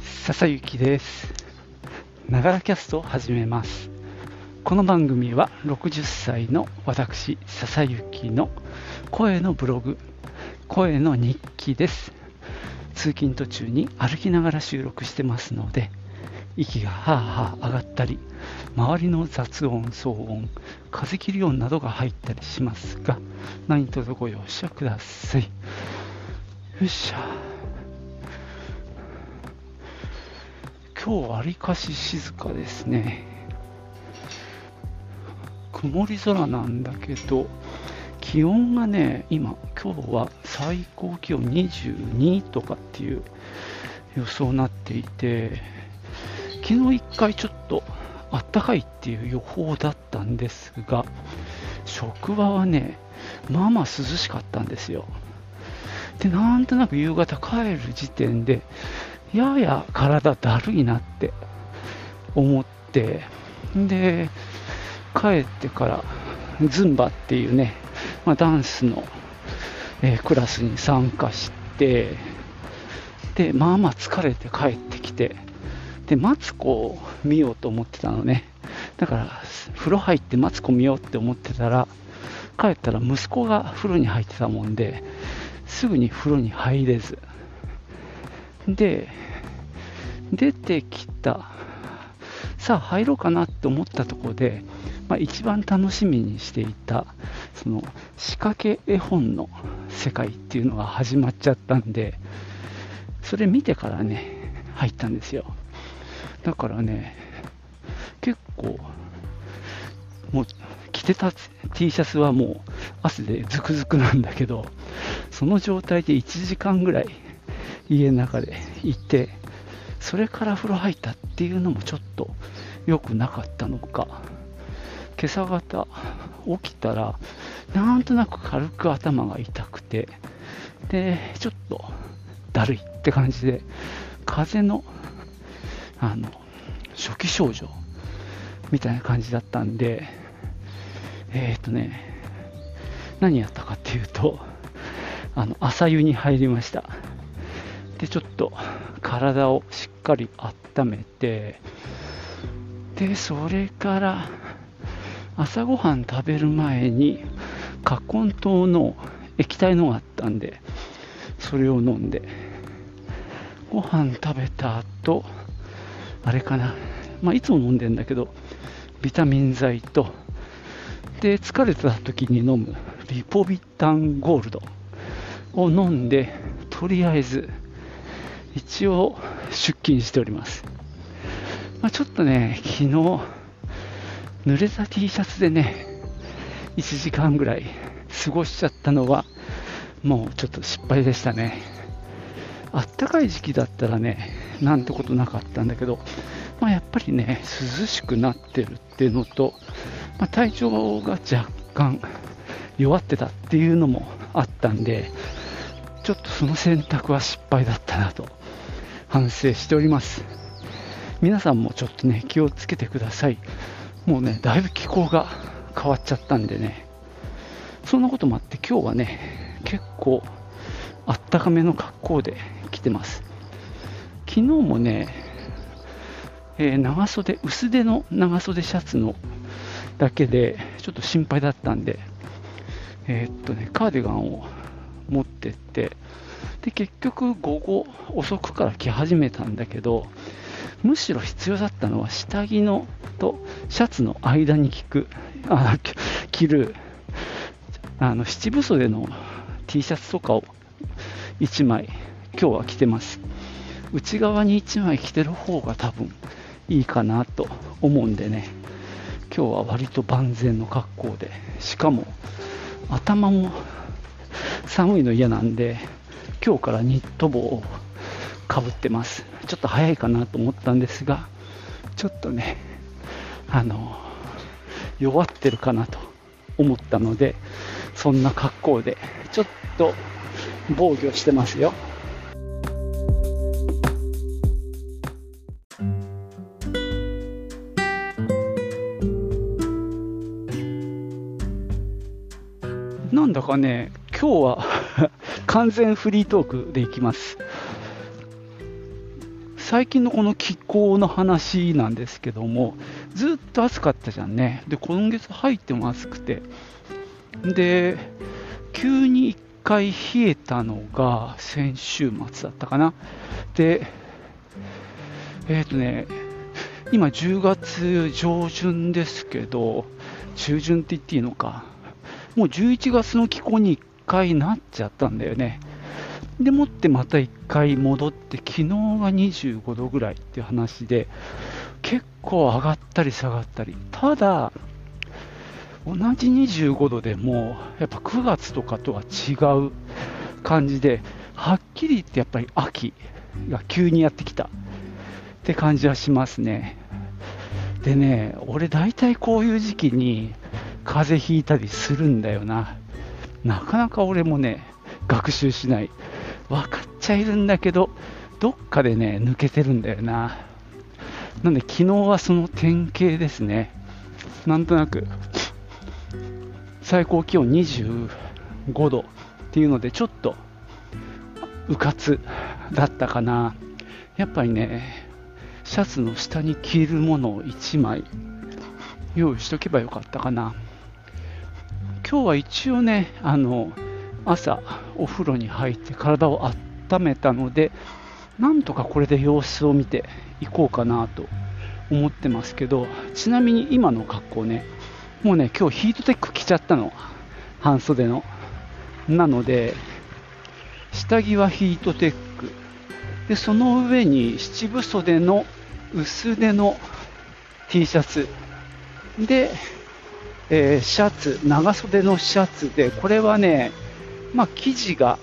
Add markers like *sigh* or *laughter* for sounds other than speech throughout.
笹幸です。ながらキャストを始めます。この番組は60歳の私、笹幸の声のブログ、声の日記です。通勤途中に歩きながら収録してますので、息がはあはあ上がったり、周りの雑音、騒音、風切り音などが入ったりしますが、何卒ご容赦ください。よっしゃ。今日わりかし静かですね。曇り空なんだけど、気温がね、今、今日は最高気温22とかっていう予想になっていて、昨日一回ちょっとあったかいっていう予報だったんですが、職場はね、まあまあ涼しかったんですよ。で、なんとなく夕方帰る時点で、やや体だるいなって思って、で、帰ってから、ズンバっていうね、まあ、ダンスの、えークラスに参加して、で、まあまあ疲れて帰ってきて、で、マツコを見ようと思ってたのね。だから、風呂入ってマツコ見ようって思ってたら、帰ったら息子が風呂に入ってたもんで、すぐに風呂に入れず。で、出てきた。さあ入ろうかなって思ったところで、まあ、一番楽しみにしていた、その仕掛け絵本の世界っていうのが始まっちゃったんで、それ見てからね、入ったんですよ。だからね、結構、もう着てた T シャツはもう汗でズクズクなんだけど、その状態で1時間ぐらい家の中でいて、それから風呂入ったっていうのもちょっと良くなかったのか、今朝方起きたら、なんとなく軽く頭が痛くて、で、ちょっとだるいって感じで、風邪の、あの、初期症状みたいな感じだったんで、えっ、とね、何やったかっていうと、あの、朝湯に入りました。で、ちょっと体をしっかり温めて、で、それから朝ごはん食べる前に、葛根湯の液体のがあったんで、それを飲んで、ご飯食べた後、あれかな、まあ、いつも飲んでんだけど、ビタミン剤と、で、疲れた時に飲むリポビタンゴールドを飲んで、とりあえず、一応出勤しております。まあ、ちょっとね、昨日、濡れた T シャツでね、1時間ぐらい過ごしちゃったのは、もうちょっと失敗でしたね。あったかい時期だったらね、なんてことなかったんだけど、まあ、やっぱりね、涼しくなってるっていうのと、まあ、体調が若干弱ってたっていうのもあったんで、ちょっとその選択は失敗だったなと反省しております。皆さんもちょっとね、気をつけてください。もうね、だいぶ気候が変わっちゃったんでね、そんなこともあって今日はね、結構あったかめの格好で来てます。昨日もね、えー長袖、薄手の長袖シャツのだけでちょっと心配だったんで、えーっとね、カーディガンを持ってって、で、結局午後遅くから着始めたんだけど、むしろ必要だったのは下着のとシャツの間に着く、あ着る、あの七分袖の T シャツとかを1枚今日は着てます。内側に1枚着てる方が多分いいかなと思うんでね、今日は割と万全の格好で、しかも頭も寒いの嫌なんで、今日からニット帽をかぶってます。ちょっと早いかなと思ったんですが、ちょっとね、あの、弱ってるかなと思ったので、そんな格好で、ちょっと防御してますよ。なんだかね、今日は完全フリートークでいきます。最近のこの気候の話なんですけども、ずっと暑かったじゃんね。で、今月入っても暑くて。で、急に1回冷えたのが先週末だったかな。で、えっ、ー、とね、今10月上旬ですけど、中旬って言っていいのか。もう11月の気候に回なっちゃったんだよね。でもってまた1回戻って、昨日が25度ぐらいって話で、結構上がったり下がったり、ただ、同じ25度でも、やっぱ9月とかとは違う感じで、はっきり言ってやっぱり秋が急にやってきたって感じはしますね。でね、俺大体こういう時期に風邪ひいたりするんだよな。なかなか俺もね、学習しない。分かっちゃいるんだけど、どっかでね、抜けてるんだよな。なんで昨日はその典型ですね。なんとなく、最高気温25度っていうので、ちょっと、うかつだったかな。やっぱりね、シャツの下に着るものを1枚用意しとけばよかったかな。今日は一応ね、あの、朝お風呂に入って体を温めたので、なんとかこれで様子を見ていこうかなと思ってますけど、ちなみに今の格好ね、もうね、今日ヒートテック着ちゃったの。半袖の。なので、下着はヒートテック。で、その上に七分袖の薄手の T シャツ。で、えー、シャツ、長袖のシャツで、これはね、まあ、生地が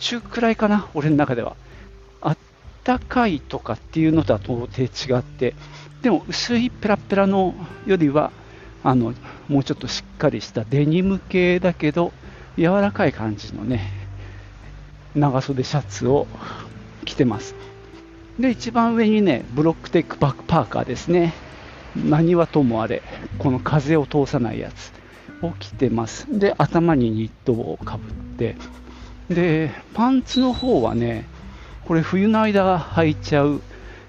中くらいかな、俺の中では。あったかいとかっていうのとは到底違って、でも薄いペラペラのよりは、あの、もうちょっとしっかりしたデニム系だけど、柔らかい感じのね、長袖シャツを着てます。で、一番上にね、ブロックテックバックパーカーですね。何はともあれ、この風を通さないやつ。起きてます。で、頭にニット帽をかぶって、で、パンツの方はね、これ冬の間履いちゃう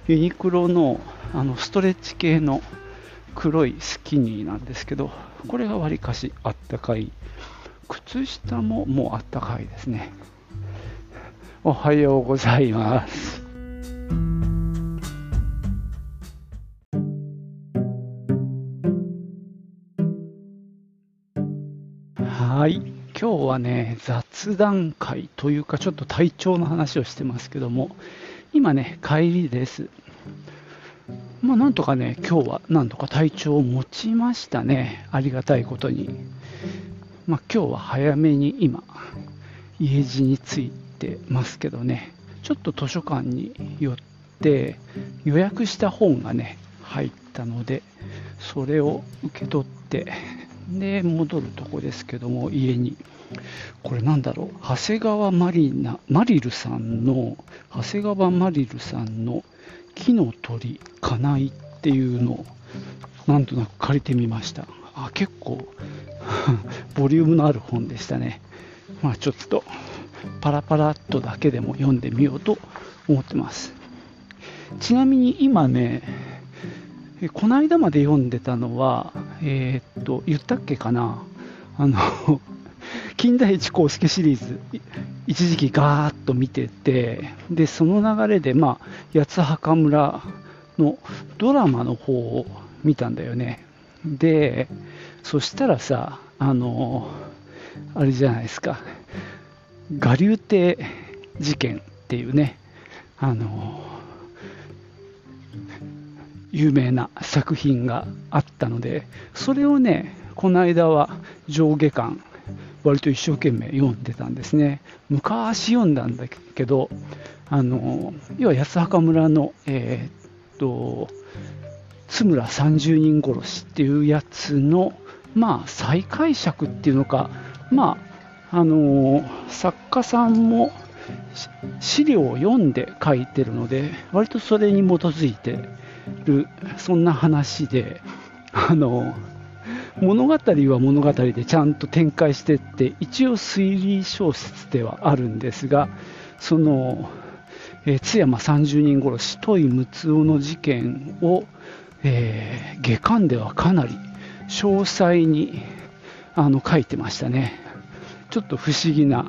ユニクロのあのストレッチ系の黒いスキニーなんですけど、これがわりかしあったかい。靴下ももうあったかいですね。おはようございます。はね、雑談会というか、ちょっと体調の話をしてますけども、今ね、帰りです。まあ、なんとかね、今日はなんとか体調を持ちましたね、ありがたいことに。まあ、今日は早めに今、家路に着いてますけどね、ちょっと図書館に寄って、予約した本がね、入ったので、それを受け取って、で、戻るとこですけども、家に。これなんだろう、長谷川マリナ、マリルさんの、長谷川マリルさんの木の鳥、かないっていうのを、なんとなく借りてみました。あ、結構、*laughs* ボリュームのある本でしたね。まあちょっと、パラパラっとだけでも読んでみようと思ってます。ちなみに今ね、この間まで読んでたのは、えー、っと、言ったっけかな、あの、近代一公式シリーズ、一時期ガーッと見てて、で、その流れで、まあ、八つ墓村のドラマの方を見たんだよね。で、そしたらさ、あの、あれじゃないですか、我流亭事件っていうね、あの、有名な作品があったので、それをね、この間は上下巻、割と一生懸命読んでたんですね。昔読んだんだけど、あの要は八墓村の、えー、っと津村三十人殺しっていうやつの、まあ、再解釈っていうのか、まああの作家さんも資料を読んで書いてるので、割とそれに基づいてるそんな話であの物語は物語でちゃんと展開してって一応推理小説ではあるんですがそのえー、津山30人殺し、戸井睦夫の事件を、えー、下巻ではかなり詳細にあの書いてましたね。ちょっと不思議な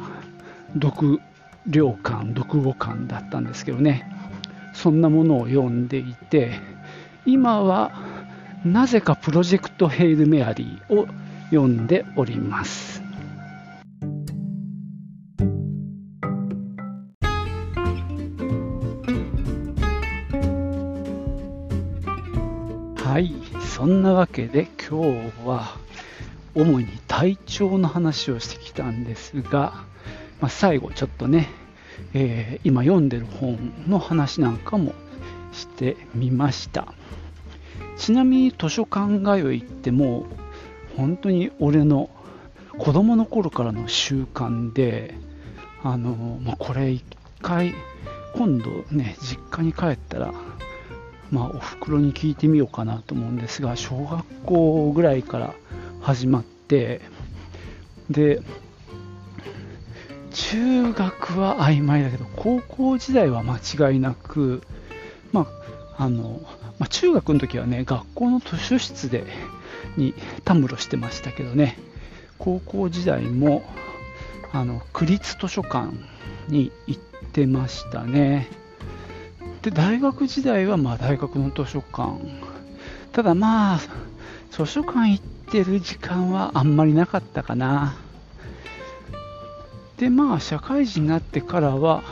読量感、読語感だったんですけどね。そんなものを読んでいて、今はなぜかプロジェクトヘイルメアリーを読んでおります。はい、そんなわけで今日は主に体調の話をしてきたんですが、まあ、最後ちょっとね、えー、今読んでる本の話なんかもしてみましたちなみに図書館通いってもう本当に俺の子供の頃からの習慣であの、まあ、これ一回今度ね実家に帰ったらまあ、お袋に聞いてみようかなと思うんですが小学校ぐらいから始まってで中学は曖昧だけど高校時代は間違いなく、まああのまあ、中学の時はね学校の図書室でにたむろしてましたけどね。高校時代もあの区立図書館に行ってましたね。で大学時代はまあ大学の図書館。ただまあ図書館行ってる時間はあんまりなかったかな。でまあ社会人になってからは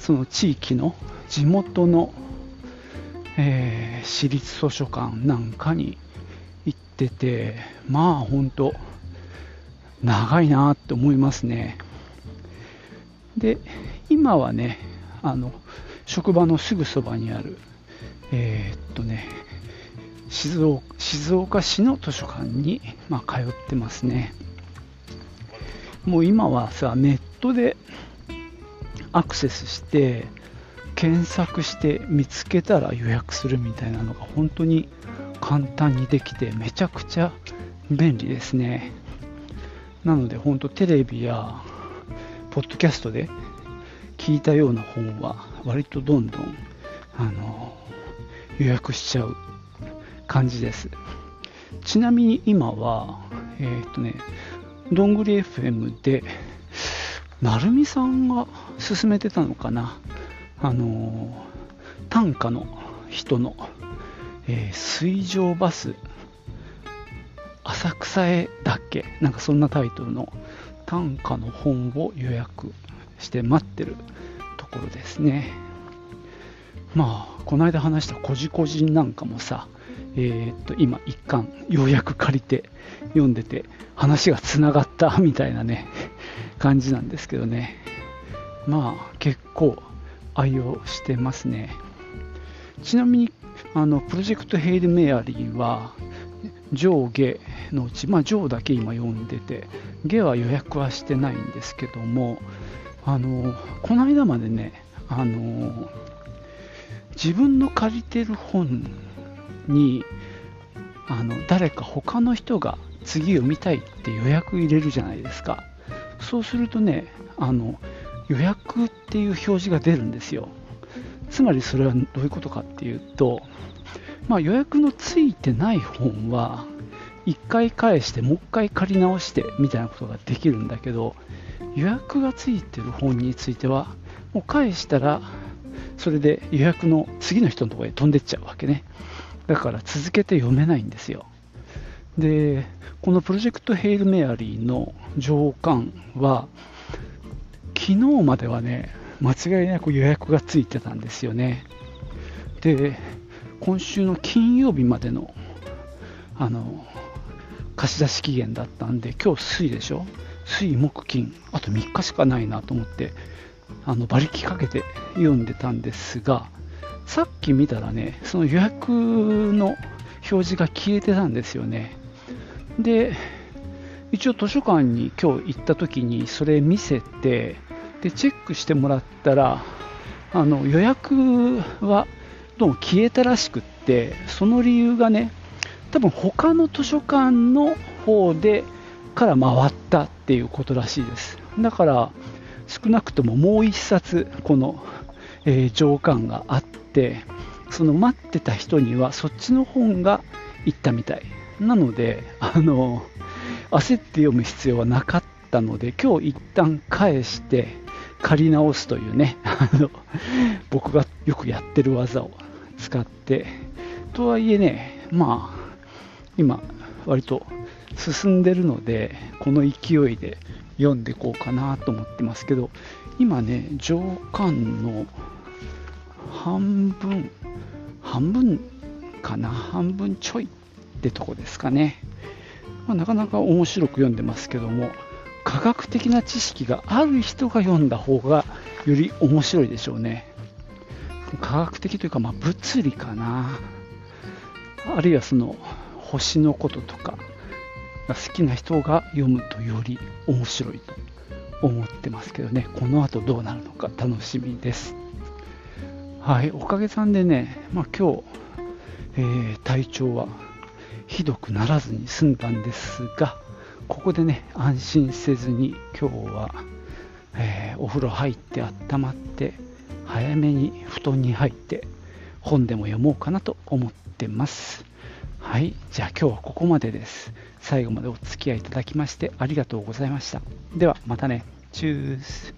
その地域の地元の、えー、私立図書館なんかに行っててまあ本当長いなって思いますねで今はねあの職場のすぐそばにある、えー、っとね静岡、静岡市の図書館に、まあ、通ってますね。もう今はさ、ネットでアクセスして、検索して見つけたら予約するみたいなのが本当に簡単にできてめちゃくちゃ便利ですね。なので本当テレビやポッドキャストで聞いたような本は割とどんどんあの予約しちゃう感じですちなみに今はえっ、とねどんぐり FM で成美さんが勧めてたのかなあの短歌の人の、えー、水上バス浅草へだっけ？なんかそんなタイトルの短歌の本を予約して待ってるところですね。まあこの間話したこじこじなんかもさえー、っと今一巻ようやく借りて読んでて話がつながったみたいなね感じなんですけどね。まあ結構愛用してますね。ちなみにあのプロジェクトヘイル・メアリーは上下のうち、まあ、上だけ今読んでて下は予約はしてないんですけどもあのこの間までねあの自分の借りてる本にあの誰か他の人が次読みたいって予約入れるじゃないですか。そうするとねあの予約っていう表示が出るんですよつまりそれはどういうことかっていうと、まあ、予約のついてない本は1回返してもう1回借り直してみたいなことができるんだけど予約がついてる本についてはもう返したらそれで予約の次の人のところへ飛んでっちゃうわけねだから続けて読めないんですよ。で、このプロジェクトヘイル・メアリーの上巻は、昨日まではね、間違いなく予約がついてたんですよね。で、今週の金曜日までの、あの、貸し出し期限だったんで、今日水でしょ？水、木、金、あと3日しかないなと思って、あの馬力かけて読んでたんですが、さっき見たらね、その予約の表示が消えてたんですよね。で、一応図書館に今日行った時にそれ見せて、で、チェックしてもらったら、あの予約はどうも消えたらしくって、その理由がね、多分他の図書館の方でから回ったっていうことらしいです。だから少なくとももう1冊このえー、上巻があってその待ってた人にはそっちの本が行ったみたいなのであの焦って読む必要はなかったので今日一旦返して借り直すというね *laughs* あの僕がよくやってる技を使ってとはいえねまあ今割と進んでるのでこの勢いで読んでいこうかなと思ってますけど今ね上巻の半分半分かな半分ちょいってとこですかね、まあ、なかなか面白く読んでますけども科学的な知識がある人が読んだ方がより面白いでしょうね。科学的というか、まあ、物理かな。あるいはその星のこととかが好きな人が読むとより面白いと思ってますけどね。この後どうなるのか楽しみです。はいおかげさんでね、まあ、今日、えー、体調はひどくならずに済んだんですがここでね安心せずに今日は、えー、お風呂入って温まって早めに布団に入って本でも読もうかなと思ってます。はいじゃあ今日はここまでです。最後までお付き合いいただきましてありがとうございました。ではまたね。チュース。